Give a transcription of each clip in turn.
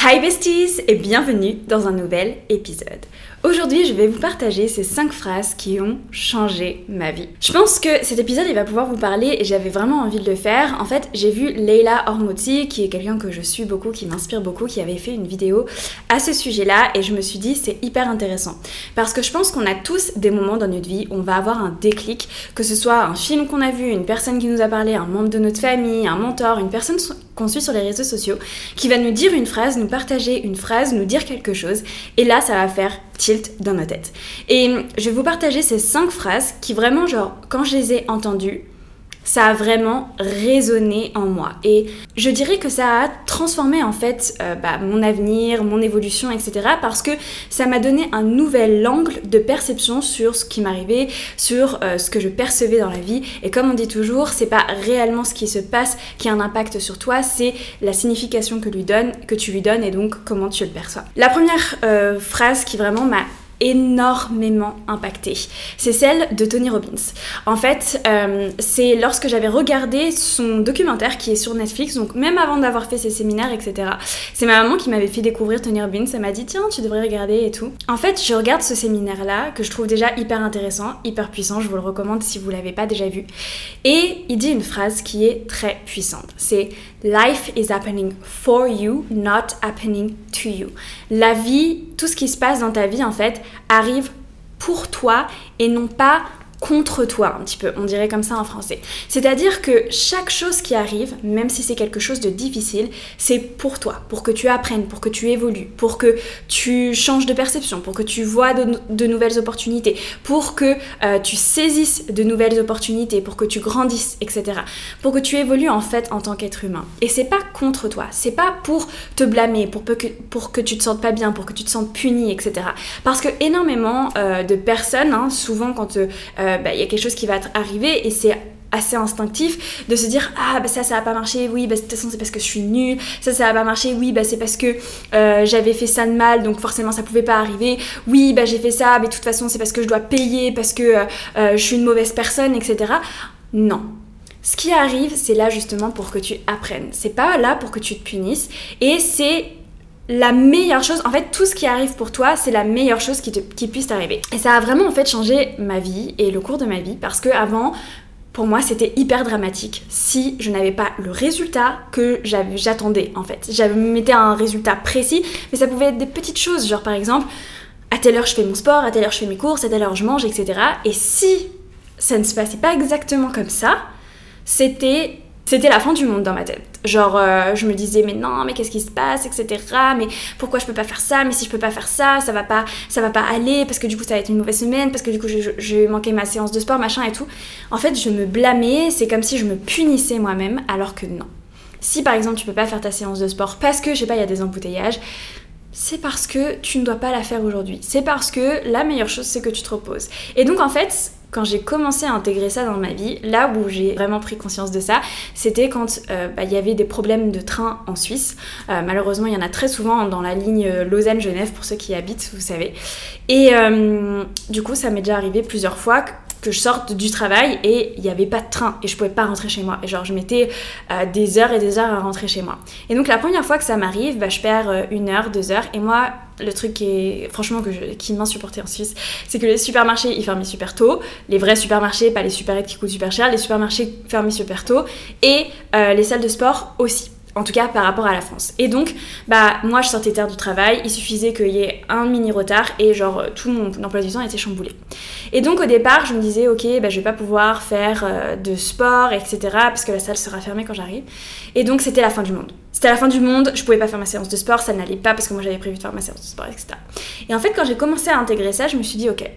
Hi besties et bienvenue dans un nouvel épisode. Aujourd'hui, je vais vous partager ces 5 phrases qui ont changé ma vie. Je pense que cet épisode, il va pouvoir vous parler et j'avais vraiment envie de le faire. En fait, j'ai vu Leila Hormozzi, qui est quelqu'un que je suis beaucoup, qui m'inspire beaucoup, qui avait fait une vidéo à ce sujet-là et je me suis dit c'est hyper intéressant. Parce que je pense qu'on a tous des moments dans notre vie où on va avoir un déclic, que ce soit un film qu'on a vu, une personne qui nous a parlé, un membre de notre famille, un mentor, une personne qu'on suit sur les réseaux sociaux, qui va nous dire une phrase, nous partager une phrase, nous dire quelque chose, et là ça va faire tilt dans nos têtes. Et je vais vous partager ces cinq phrases qui vraiment, genre, quand je les ai entendues, ça a vraiment résonné en moi. Et je dirais que ça a transformé en fait euh, bah, mon avenir, mon évolution, etc. Parce que ça m'a donné un nouvel angle de perception sur ce qui m'arrivait, sur euh, ce que je percevais dans la vie. Et comme on dit toujours, c'est pas réellement ce qui se passe qui a un impact sur toi, c'est la signification que, lui donne, que tu lui donnes et donc comment tu le perçois. La première euh, phrase qui vraiment m'a énormément impacté. C'est celle de Tony Robbins. En fait, euh, c'est lorsque j'avais regardé son documentaire qui est sur Netflix, donc même avant d'avoir fait ses séminaires, etc. C'est ma maman qui m'avait fait découvrir Tony Robbins. Elle m'a dit tiens, tu devrais regarder et tout. En fait, je regarde ce séminaire-là que je trouve déjà hyper intéressant, hyper puissant. Je vous le recommande si vous l'avez pas déjà vu. Et il dit une phrase qui est très puissante. C'est Life is happening for you, not happening to you. La vie, tout ce qui se passe dans ta vie en fait, arrive pour toi et non pas contre toi un petit peu, on dirait comme ça en français. C'est-à-dire que chaque chose qui arrive, même si c'est quelque chose de difficile, c'est pour toi, pour que tu apprennes, pour que tu évolues, pour que tu changes de perception, pour que tu vois de, nouvelles opportunités, pour que euh, tu saisisses de nouvelles opportunités, pour que tu grandisses, etc. Pour que tu évolues en fait en tant qu'être humain. Et c'est pas contre toi, c'est pas pour te blâmer, pour que, pour que tu te sentes pas bien, pour que tu te sentes puni, etc. Parce que énormément euh, de personnes, hein, souvent quand euh, euh, bah, il y a quelque chose qui va arriver et c'est assez instinctif de se dire ah bah ça ça a pas marché oui bah de toute façon c'est parce que je suis nulle. Ça ça a pas marché oui bah c'est parce que euh, j'avais fait ça de mal donc forcément ça pouvait pas arriver. Oui bah j'ai fait ça mais de toute façon c'est parce que je dois payer parce que euh, je suis une mauvaise personne etc non. Ce qui arrive c'est là justement pour que tu apprennes. C'est pas là pour que tu te punisses et c'est la meilleure chose, en fait tout ce qui arrive pour toi, c'est la meilleure chose qui, qui puisse t'arriver. Et ça a vraiment en fait changé ma vie et le cours de ma vie parce que avant, pour moi, c'était hyper dramatique si je n'avais pas le résultat que j'attendais en fait. J'avais mettais un résultat précis, mais ça pouvait être des petites choses, genre par exemple, à telle heure je fais mon sport, à telle heure je fais mes courses, à telle heure je mange, etc. Et si ça ne se passait pas exactement comme ça, c'était c'était la fin du monde dans ma tête. Genre, euh, je me disais, mais non, mais qu'est-ce qui se passe, etc. Mais pourquoi je peux pas faire ça Mais si je peux pas faire ça, ça va pas, ça va pas aller, parce que du coup, ça va être une mauvaise semaine, parce que du coup, je manqué ma séance de sport, machin et tout. En fait, je me blâmais, c'est comme si je me punissais moi-même, alors que non. Si par exemple, tu peux pas faire ta séance de sport parce que, je sais pas, il y a des embouteillages, c'est parce que tu ne dois pas la faire aujourd'hui. C'est parce que la meilleure chose, c'est que tu te reposes. Et donc, en fait, quand j'ai commencé à intégrer ça dans ma vie, là où j'ai vraiment pris conscience de ça, c'était quand euh, bah, il y avait des problèmes de train en Suisse. Euh, malheureusement, il y en a très souvent dans la ligne euh, Lausanne-Genève, pour ceux qui y habitent, vous savez. Et du coup, ça m'est déjà arrivé plusieurs fois que je sorte du travail et il n'y avait pas de train et je pouvais pas rentrer chez moi. Et genre, je mettais des heures et des heures à rentrer chez moi. Et donc, la première fois que ça m'arrive, bah, je perds une heure, deux heures. Et moi, le truc qui est franchement que je, qui m'insupportait en Suisse, c'est que les supermarchés ils fermaient super tôt, les vrais supermarchés, pas les supérettes qui coûtent super cher, les supermarchés fermaient super tôt et euh, les salles de sport aussi. En tout cas par rapport à la France. Et donc, bah moi je sortais tard du travail, il suffisait qu'il y ait un mini retard et genre tout mon emploi du temps était chamboulé. Et donc au départ je me disais ok bah je vais pas pouvoir faire euh, de sport etc parce que la salle sera fermée quand j'arrive. Et donc c'était la fin du monde. C'était la fin du monde, je pouvais pas faire ma séance de sport, ça n'allait pas parce que moi j'avais prévu de faire ma séance de sport etc. Et en fait quand j'ai commencé à intégrer ça je me suis dit ok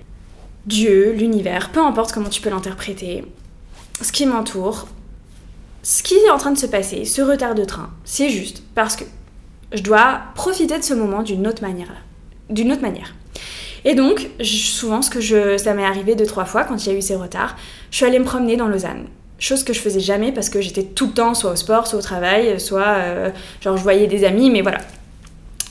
Dieu, l'univers, peu importe comment tu peux l'interpréter, ce qui m'entoure, ce qui est en train de se passer, ce retard de train, c'est juste parce que je dois profiter de ce moment d'une autre manière. D'une autre manière. Et donc, souvent, ce que je, ça m'est arrivé deux, trois fois quand il y a eu ces retards, je suis allée me promener dans Lausanne. Chose que je faisais jamais parce que j'étais tout le temps soit au sport, soit au travail, soit euh, genre je voyais des amis, mais voilà.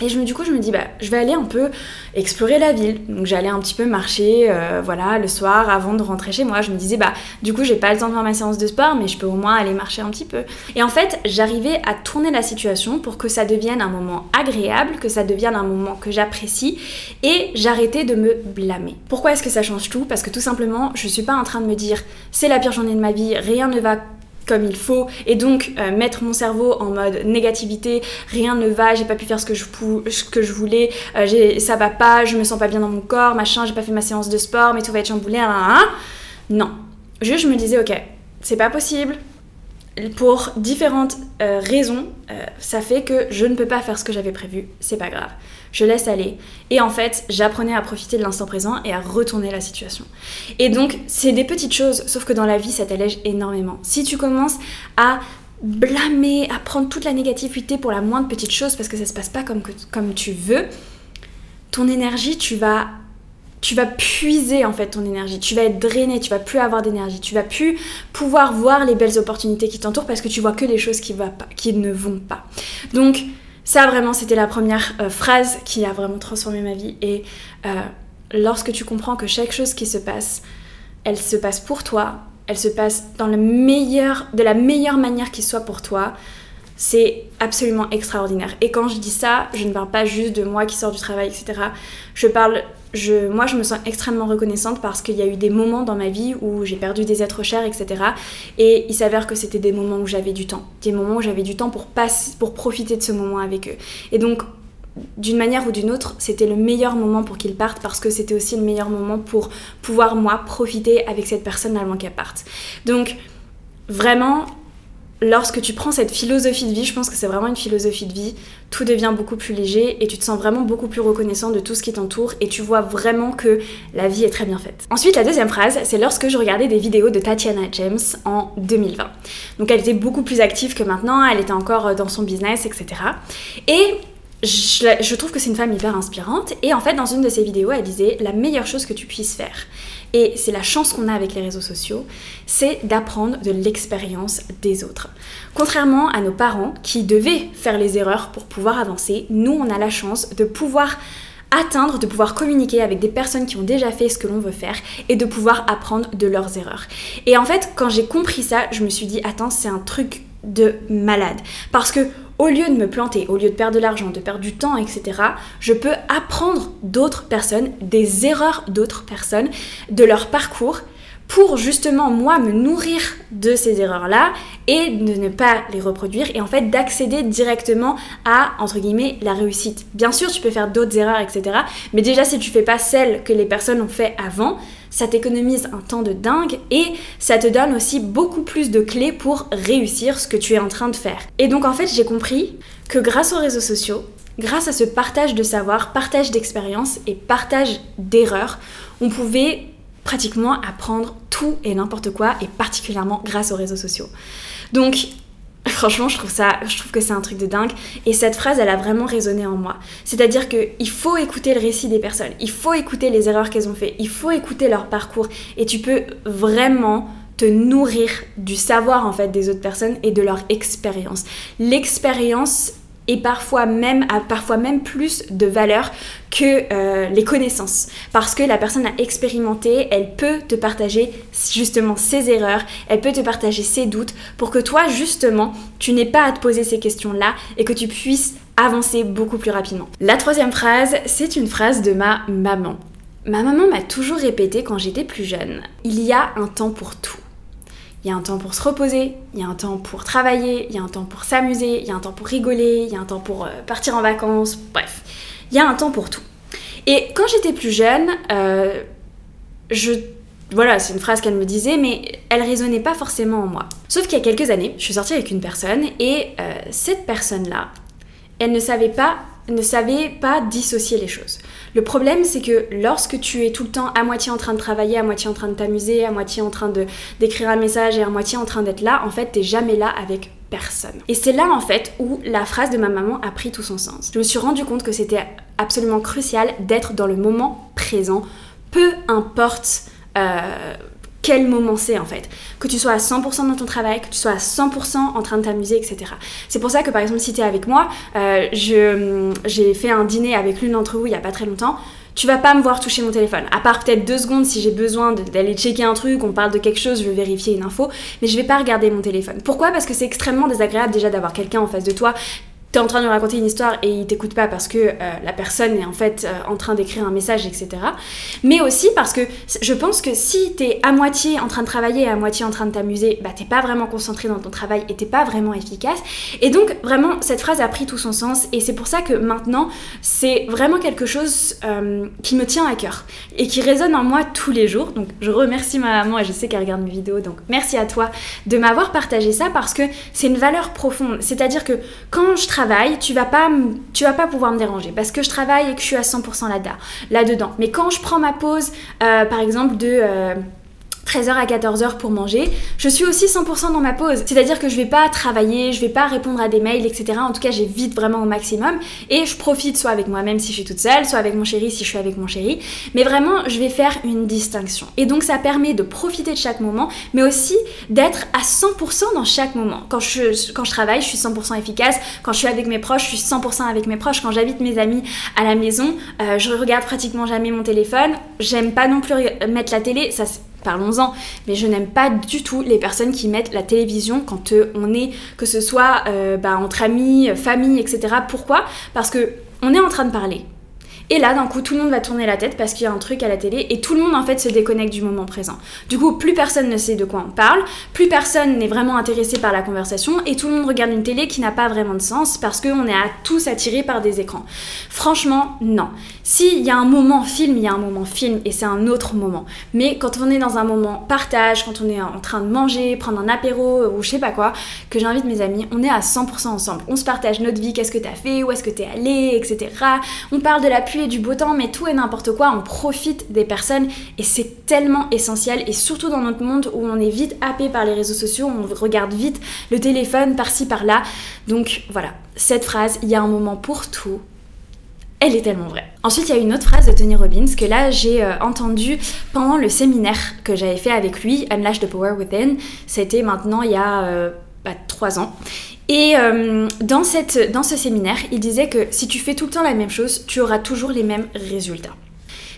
Et du coup, je me dis, bah, je vais aller un peu explorer la ville. Donc, j'allais un petit peu marcher, euh, voilà, le soir avant de rentrer chez moi. Je me disais, bah, du coup, j'ai pas le temps de faire ma séance de sport, mais je peux au moins aller marcher un petit peu. Et en fait, j'arrivais à tourner la situation pour que ça devienne un moment agréable, que ça devienne un moment que j'apprécie, et j'arrêtais de me blâmer. Pourquoi est-ce que ça change tout? Parce que tout simplement, je suis pas en train de me dire, c'est la pire journée de ma vie, rien ne va comme il faut et donc euh, mettre mon cerveau en mode négativité, rien ne va, j'ai pas pu faire ce que je, ce que je voulais, euh, ça va pas, je me sens pas bien dans mon corps, machin, j'ai pas fait ma séance de sport, mais tout va être chamboulé, hein, hein, hein. non. Juste je me disais ok, c'est pas possible, pour différentes euh, raisons, ça fait que je ne peux pas faire ce que j'avais prévu, c'est pas grave je laisse aller. Et en fait, j'apprenais à profiter de l'instant présent et à retourner la situation. Et donc, c'est des petites choses, sauf que dans la vie, ça t'allège énormément. Si tu commences à blâmer, à prendre toute la négativité pour la moindre petite chose parce que ça se passe pas comme, comme tu veux, ton énergie, tu vas tu vas puiser en fait ton énergie, tu vas être drainé, tu vas plus avoir d'énergie, tu vas plus pouvoir voir les belles opportunités qui t'entourent parce que tu vois que les choses qui, ne vont pas. Donc ça, vraiment, c'était la première euh, phrase qui a vraiment transformé ma vie. Et euh, lorsque tu comprends que chaque chose qui se passe, elle se passe pour toi, elle se passe dans le meilleur, de la meilleure manière qui soit pour toi, c'est absolument extraordinaire. Et quand je dis ça, je ne parle pas juste de moi qui sors du travail, etc. Je parle, moi je me sens extrêmement reconnaissante parce qu'il y a eu des moments dans ma vie où j'ai perdu des êtres chers, etc. Et il s'avère que c'était des moments où j'avais du temps. Des moments où j'avais du temps pour, passer, pour profiter de ce moment avec eux. Et donc, d'une manière ou d'une autre, c'était le meilleur moment pour qu'ils partent parce que c'était aussi le meilleur moment pour pouvoir, moi, profiter avec cette personne avant qu'elle parte. Donc, vraiment, lorsque tu prends cette philosophie de vie, je pense que c'est vraiment une philosophie de vie, tout devient beaucoup plus léger et tu te sens vraiment beaucoup plus reconnaissant de tout ce qui t'entoure et tu vois vraiment que la vie est très bien faite. Ensuite, la deuxième phrase, c'est lorsque je regardais des vidéos de Tatiana James en 2020. Donc elle était beaucoup plus active que maintenant, elle était encore dans son business, etc. Et je, je trouve que c'est une femme hyper inspirante et en fait dans une de ses vidéos elle disait la meilleure chose que tu puisses faire et c'est la chance qu'on a avec les réseaux sociaux, c'est d'apprendre de l'expérience des autres. Contrairement à nos parents qui devaient faire les erreurs pour pouvoir avancer, nous on a la chance de pouvoir atteindre, de pouvoir communiquer avec des personnes qui ont déjà fait ce que l'on veut faire et de pouvoir apprendre de leurs erreurs. Et en fait, quand j'ai compris ça, je me suis dit, attends, c'est un truc de malade. Parce que au lieu de me planter, au lieu de perdre de l'argent, de perdre du temps, etc., je peux apprendre d'autres personnes, des erreurs d'autres personnes, de leur parcours, pour justement moi me nourrir de ces erreurs-là et de ne pas les reproduire et en fait d'accéder directement à entre guillemets la réussite. Bien sûr, tu peux faire d'autres erreurs, etc. Mais déjà si tu fais pas celles que les personnes ont fait avant, ça t'économise un temps de dingue et ça te donne aussi beaucoup plus de clés pour réussir ce que tu es en train de faire. Et donc en fait, j'ai compris que grâce aux réseaux sociaux, grâce à ce partage de savoir, partage d'expérience et partage d'erreurs, on pouvait pratiquement apprendre tout et n'importe quoi et particulièrement grâce aux réseaux sociaux. Donc Franchement, je trouve ça, je trouve que c'est un truc de dingue. Et cette phrase, elle a vraiment résonné en moi. C'est-à-dire qu'il faut écouter le récit des personnes, il faut écouter les erreurs qu'elles ont fait, il faut écouter leur parcours, et tu peux vraiment te nourrir du savoir en fait des autres personnes et de leur expérience. L'expérience et parfois même parfois même plus de valeur que euh, les connaissances parce que la personne a expérimenté, elle peut te partager justement ses erreurs, elle peut te partager ses doutes pour que toi justement tu n'aies pas à te poser ces questions-là et que tu puisses avancer beaucoup plus rapidement. La troisième phrase, c'est une phrase de ma maman. Ma maman m'a toujours répété quand j'étais plus jeune, il y a un temps pour tout. Il y a un temps pour se reposer, il y a un temps pour travailler, il y a un temps pour s'amuser, il y a un temps pour rigoler, il y a un temps pour euh, partir en vacances, bref, il y a un temps pour tout. Et quand j'étais plus jeune, euh, je... Voilà, c'est une phrase qu'elle me disait, mais elle résonnait pas forcément en moi. Sauf qu'il y a quelques années, je suis sortie avec une personne et euh, cette personne-là, elle ne savait pas ne savait pas dissocier les choses. Le problème, c'est que lorsque tu es tout le temps à moitié en train de travailler, à moitié en train de t'amuser, à moitié en train d'écrire un message et à moitié en train d'être là, en fait, t'es jamais là avec personne. Et c'est là, en fait, où la phrase de ma maman a pris tout son sens. Je me suis rendu compte que c'était absolument crucial d'être dans le moment présent, peu importe. Euh, moment c'est en fait. Que tu sois à 100% dans ton travail, que tu sois à 100% en train de t'amuser, etc. C'est pour ça que par exemple si tu es avec moi, euh, j'ai fait un dîner avec l'une d'entre vous il y a pas très longtemps tu vas pas me voir toucher mon téléphone. À part peut-être deux secondes si j'ai besoin d'aller checker un truc, on parle de quelque chose, je veux vérifier une info, mais je vais pas regarder mon téléphone. Pourquoi? Parce que c'est extrêmement désagréable déjà d'avoir quelqu'un en face de toi t'es en train de raconter une histoire et il t'écoute pas parce que euh, la personne est en fait euh, en train d'écrire un message, etc. Mais aussi parce que je pense que si t'es à moitié en train de travailler et à moitié en train de t'amuser, bah t'es pas vraiment concentré dans ton travail et t'es pas vraiment efficace. Et donc vraiment cette phrase a pris tout son sens et c'est pour ça que maintenant c'est vraiment quelque chose euh, qui me tient à cœur et qui résonne en moi tous les jours. Donc je remercie ma maman et je sais qu'elle regarde mes vidéos, donc merci à toi de m'avoir partagé ça parce que c'est une valeur profonde. C'est-à-dire que quand je travaille tu vas pas, pouvoir me déranger parce que je travaille et que je suis à 100% là-dedans. Là-dedans. Mais quand je prends ma pause, euh, par exemple de euh, 13h à 14h pour manger, je suis aussi 100% dans ma pause. C'est-à-dire que je vais pas travailler, je vais pas répondre à des mails, etc. En tout cas, j'évite vraiment au maximum et je profite soit avec moi-même si je suis toute seule, soit avec mon chéri si je suis avec mon chéri. Mais vraiment, je vais faire une distinction. Et donc, ça permet de profiter de chaque moment, mais aussi d'être à 100% dans chaque moment. Quand je, quand je travaille, je suis 100% efficace. Quand je suis avec mes proches, je suis 100% avec mes proches. Quand j'habite mes amis à la maison, euh, je regarde pratiquement jamais mon téléphone. J'aime pas non plus mettre la télé. Ça, parlons-en. Mais je n'aime pas du tout les personnes qui mettent la télévision quand euh, on est, que ce soit euh, bah, entre amis, famille, etc. Pourquoi? Parce que on est en train de parler. Et là, d'un coup, tout le monde va tourner la tête parce qu'il y a un truc à la télé et tout le monde en fait se déconnecte du moment présent. Du coup, plus personne ne sait de quoi on parle, plus personne n'est vraiment intéressé par la conversation et tout le monde regarde une télé qui n'a pas vraiment de sens parce qu'on est à tous attirés par des écrans. Franchement, non. S'il y a un moment film, il y a un moment film et c'est un autre moment. Mais quand on est dans un moment partage, quand on est en train de manger, prendre un apéro ou je sais pas quoi, que j'invite mes amis, on est à 100% ensemble. On se partage notre vie, qu'est-ce que t'as fait, où est-ce que t'es allé, etc. On parle de la pluie du beau temps, mais tout et n'importe quoi, on profite des personnes et c'est tellement essentiel et surtout dans notre monde où on est vite happé par les réseaux sociaux, on regarde vite le téléphone par-ci par-là. Donc voilà, cette phrase, il y a un moment pour tout elle est tellement vraie. Ensuite, il y a une autre phrase de Tony Robbins que là j'ai euh, entendu pendant le séminaire que j'avais fait avec lui, Unlash the Power Within. C'était maintenant il y a euh, bah, trois ans. Et euh, dans, ce séminaire, il disait que si tu fais tout le temps la même chose, tu auras toujours les mêmes résultats.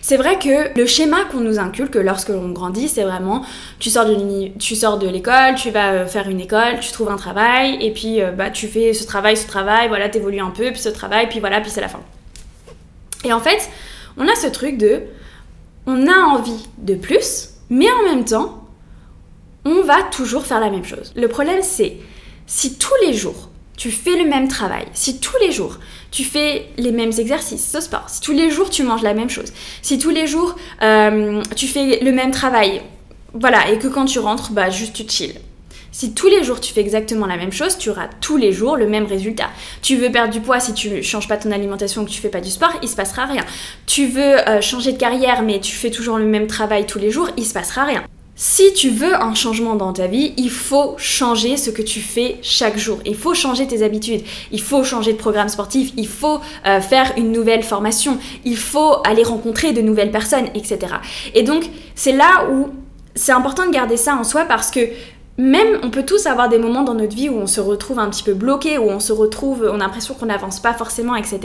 C'est vrai que le schéma qu'on nous inculque lorsque l'on grandit, c'est vraiment tu sors de l'école, tu vas faire une école, tu trouves un travail et puis bah tu fais ce travail, ce travail, voilà, t'évolues un peu, puis ce travail, puis voilà, puis c'est la fin. Et en fait, on a ce truc de, on a envie de plus, mais en même temps, on va toujours faire la même chose. Le problème, c'est si tous les jours, tu fais le même travail, si tous les jours tu fais les mêmes exercices au sport, si tous les jours tu manges la même chose, si tous les jours euh, tu fais le même travail, voilà, et que quand tu rentres, bah juste tu chill. Si tous les jours tu fais exactement la même chose, tu auras tous les jours le même résultat. Tu veux perdre du poids si tu changes pas ton alimentation ou que tu fais pas du sport, il se passera rien. Tu veux euh, changer de carrière mais tu fais toujours le même travail tous les jours, il se passera rien. Si tu veux un changement dans ta vie, il faut changer ce que tu fais chaque jour. Il faut changer tes habitudes. Il faut changer de programme sportif. Il faut euh, faire une nouvelle formation. Il faut aller rencontrer de nouvelles personnes, etc. Et donc, c'est là où c'est important de garder ça en soi parce que même on peut tous avoir des moments dans notre vie où on se retrouve un petit peu bloqué, où on se retrouve, on a l'impression qu'on n'avance pas forcément, etc.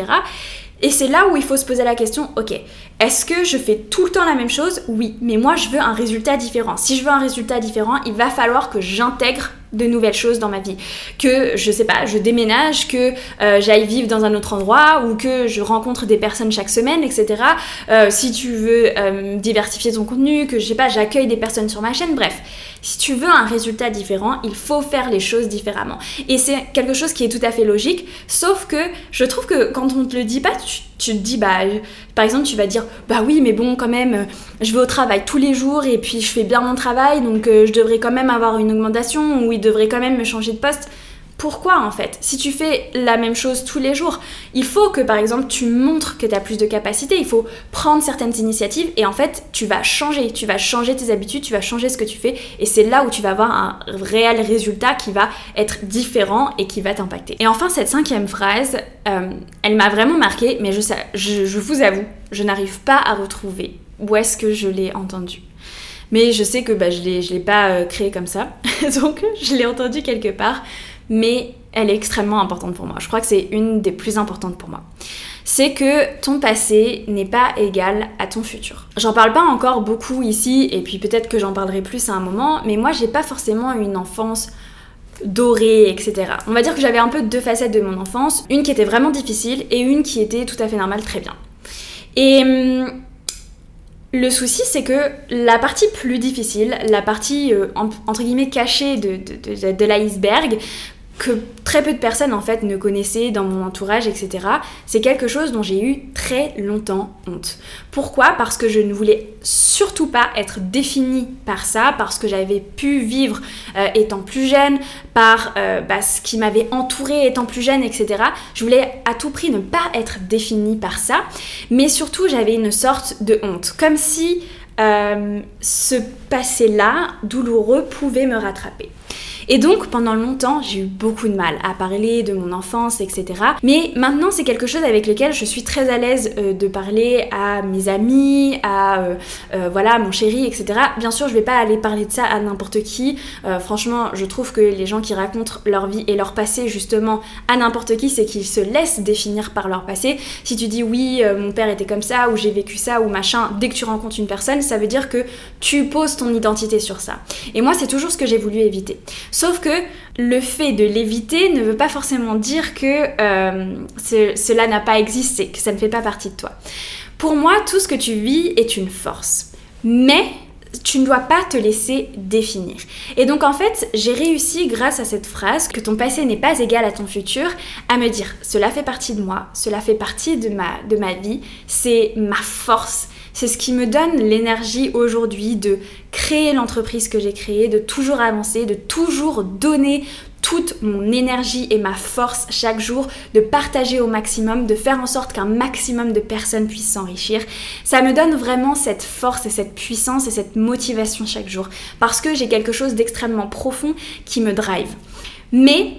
Et c'est là où il faut se poser la question, ok, est-ce que je fais tout le temps la même chose? Oui, mais moi je veux un résultat différent. Si je veux un résultat différent, il va falloir que j'intègre de nouvelles choses dans ma vie. Que, je sais pas, je déménage, que euh, j'aille vivre dans un autre endroit ou que je rencontre des personnes chaque semaine, etc. Euh, si tu veux euh, diversifier ton contenu, que, je sais pas, j'accueille des personnes sur ma chaîne, bref. Si tu veux un résultat différent, il faut faire les choses différemment. Et c'est quelque chose qui est tout à fait logique, sauf que je trouve que quand on te le dit pas, tu, te dis, bah, par exemple, tu vas dire, bah oui, mais bon, quand même, je vais au travail tous les jours et puis je fais bien mon travail, donc euh, je devrais quand même avoir une augmentation ou il devrait quand même me changer de poste. Pourquoi en fait? Si tu fais la même chose tous les jours, il faut que par exemple tu montres que tu as plus de capacité, il faut prendre certaines initiatives et en fait tu vas changer, tu vas changer tes habitudes, tu vas changer ce que tu fais et c'est là où tu vas avoir un réel résultat qui va être différent et qui va t'impacter. Et enfin cette cinquième phrase, euh, elle m'a vraiment marqué mais je, vous avoue, je n'arrive pas à retrouver où est-ce que je l'ai entendue. Mais je sais que bah, je ne l'ai pas euh, créée comme ça, donc je l'ai entendue quelque part, mais elle est extrêmement importante pour moi. Je crois que c'est une des plus importantes pour moi. C'est que ton passé n'est pas égal à ton futur. J'en parle pas encore beaucoup ici, et puis peut-être que j'en parlerai plus à un moment, mais moi j'ai pas forcément une enfance dorée, etc. On va dire que j'avais un peu deux facettes de mon enfance, une qui était vraiment difficile et une qui était tout à fait normale, très bien. Et hum, le souci, c'est que la partie plus difficile, la partie euh, entre guillemets cachée de, de l'iceberg, que très peu de personnes en fait ne connaissaient dans mon entourage, etc. C'est quelque chose dont j'ai eu très longtemps honte. Pourquoi? Parce que je ne voulais surtout pas être définie par ça, parce que j'avais pu vivre euh, étant plus jeune, par euh, bah, ce qui m'avait entouré étant plus jeune, etc. Je voulais à tout prix ne pas être définie par ça, mais surtout j'avais une sorte de honte, comme si euh, ce passé-là douloureux pouvait me rattraper. Et donc pendant longtemps, j'ai eu beaucoup de mal à parler de mon enfance, etc. Mais maintenant, c'est quelque chose avec lequel je suis très à l'aise euh, de parler à mes amis, à euh, euh, voilà mon chéri, etc. Bien sûr, je vais pas aller parler de ça à n'importe qui. franchement, je trouve que les gens qui racontent leur vie et leur passé justement à n'importe qui, c'est qu'ils se laissent définir par leur passé. Si tu dis oui, mon père était comme ça, ou j'ai vécu ça, ou machin, dès que tu rencontres une personne, ça veut dire que tu poses ton identité sur ça. Et moi, c'est toujours ce que j'ai voulu éviter. Sauf que le fait de l'éviter ne veut pas forcément dire que euh, cela n'a pas existé, que ça ne fait pas partie de toi. Pour moi, tout ce que tu vis est une force. Mais tu ne dois pas te laisser définir. Et donc en fait, j'ai réussi grâce à cette phrase que ton passé n'est pas égal à ton futur à me dire cela fait partie de moi, cela fait partie de ma, de ma vie, c'est ma force, c'est ce qui me donne l'énergie aujourd'hui de créer l'entreprise que j'ai créée, de toujours avancer, de toujours donner toute mon énergie et ma force chaque jour, de partager au maximum, de faire en sorte qu'un maximum de personnes puissent s'enrichir. Ça me donne vraiment cette force et cette puissance et cette motivation chaque jour parce que j'ai quelque chose d'extrêmement profond qui me drive. Mais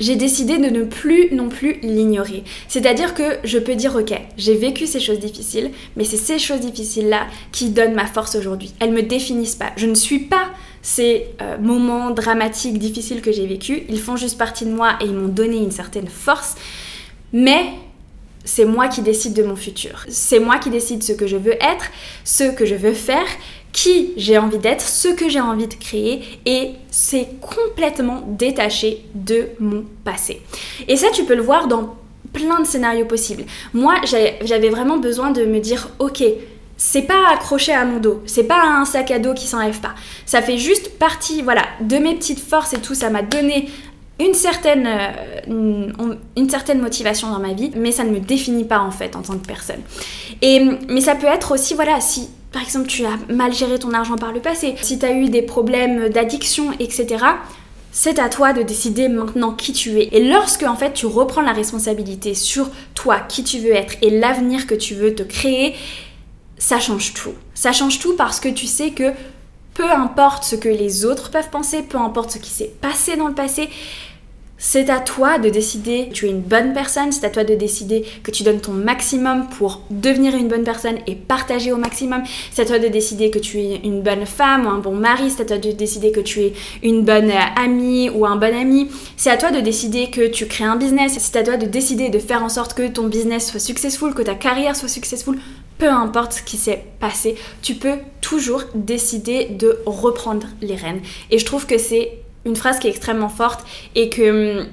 j'ai décidé de ne plus non plus l'ignorer. C'est-à-dire que je peux dire ok, j'ai vécu ces choses difficiles, mais c'est ces choses difficiles-là qui donnent ma force aujourd'hui. Elles me définissent pas. Je ne suis pas ces euh, moments dramatiques, difficiles que j'ai vécus. Ils font juste partie de moi et ils m'ont donné une certaine force. Mais c'est moi qui décide de mon futur. C'est moi qui décide ce que je veux être, ce que je veux faire qui j'ai envie d'être, ce que j'ai envie de créer et c'est complètement détaché de mon passé. Et ça, tu peux le voir dans plein de scénarios possibles. Moi, j'avais vraiment besoin de me dire, ok, c'est pas accroché à mon dos, c'est pas un sac à dos qui s'enlève pas. Ça fait juste partie, voilà, de mes petites forces et tout. Ça m'a donné une certaine, euh, une, certaine motivation dans ma vie, mais ça ne me définit pas en fait en tant que personne. Et, mais ça peut être aussi, voilà, si par exemple tu as mal géré ton argent par le passé, si tu as eu des problèmes d'addiction, etc., c'est à toi de décider maintenant qui tu es. Et lorsque en fait tu reprends la responsabilité sur toi, qui tu veux être et l'avenir que tu veux te créer, ça change tout. Ça change tout parce que tu sais que peu importe ce que les autres peuvent penser, peu importe ce qui s'est passé dans le passé, c'est à toi de décider que tu es une bonne personne, c'est à toi de décider que tu donnes ton maximum pour devenir une bonne personne et partager au maximum. C'est à toi de décider que tu es une bonne femme ou un bon mari, c'est à toi de décider que tu es une bonne amie ou un bon ami. C'est à toi de décider que tu crées un business, c'est à toi de décider de faire en sorte que ton business soit successful, que ta carrière soit successful. Peu importe ce qui s'est passé, tu peux toujours décider de reprendre les rênes. Et je trouve que c'est une phrase qui est extrêmement forte et que hum,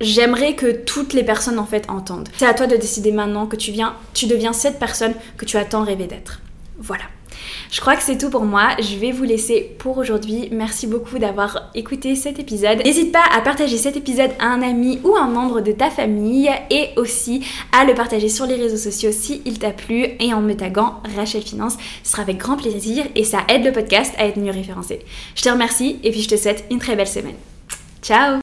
j'aimerais que toutes les personnes en fait entendent. C'est à toi de décider maintenant que tu viens, tu deviens cette personne que tu as tant rêvé d'être. Voilà. Je crois que c'est tout pour moi. Je vais vous laisser pour aujourd'hui. Merci beaucoup d'avoir écouté cet épisode. N'hésite pas à partager cet épisode à un ami ou un membre de ta famille et aussi à le partager sur les réseaux sociaux si il t'a plu et en me taguant Rachel Finance. Ce sera avec grand plaisir et ça aide le podcast à être mieux référencé. Je te remercie et puis je te souhaite une très belle semaine. Ciao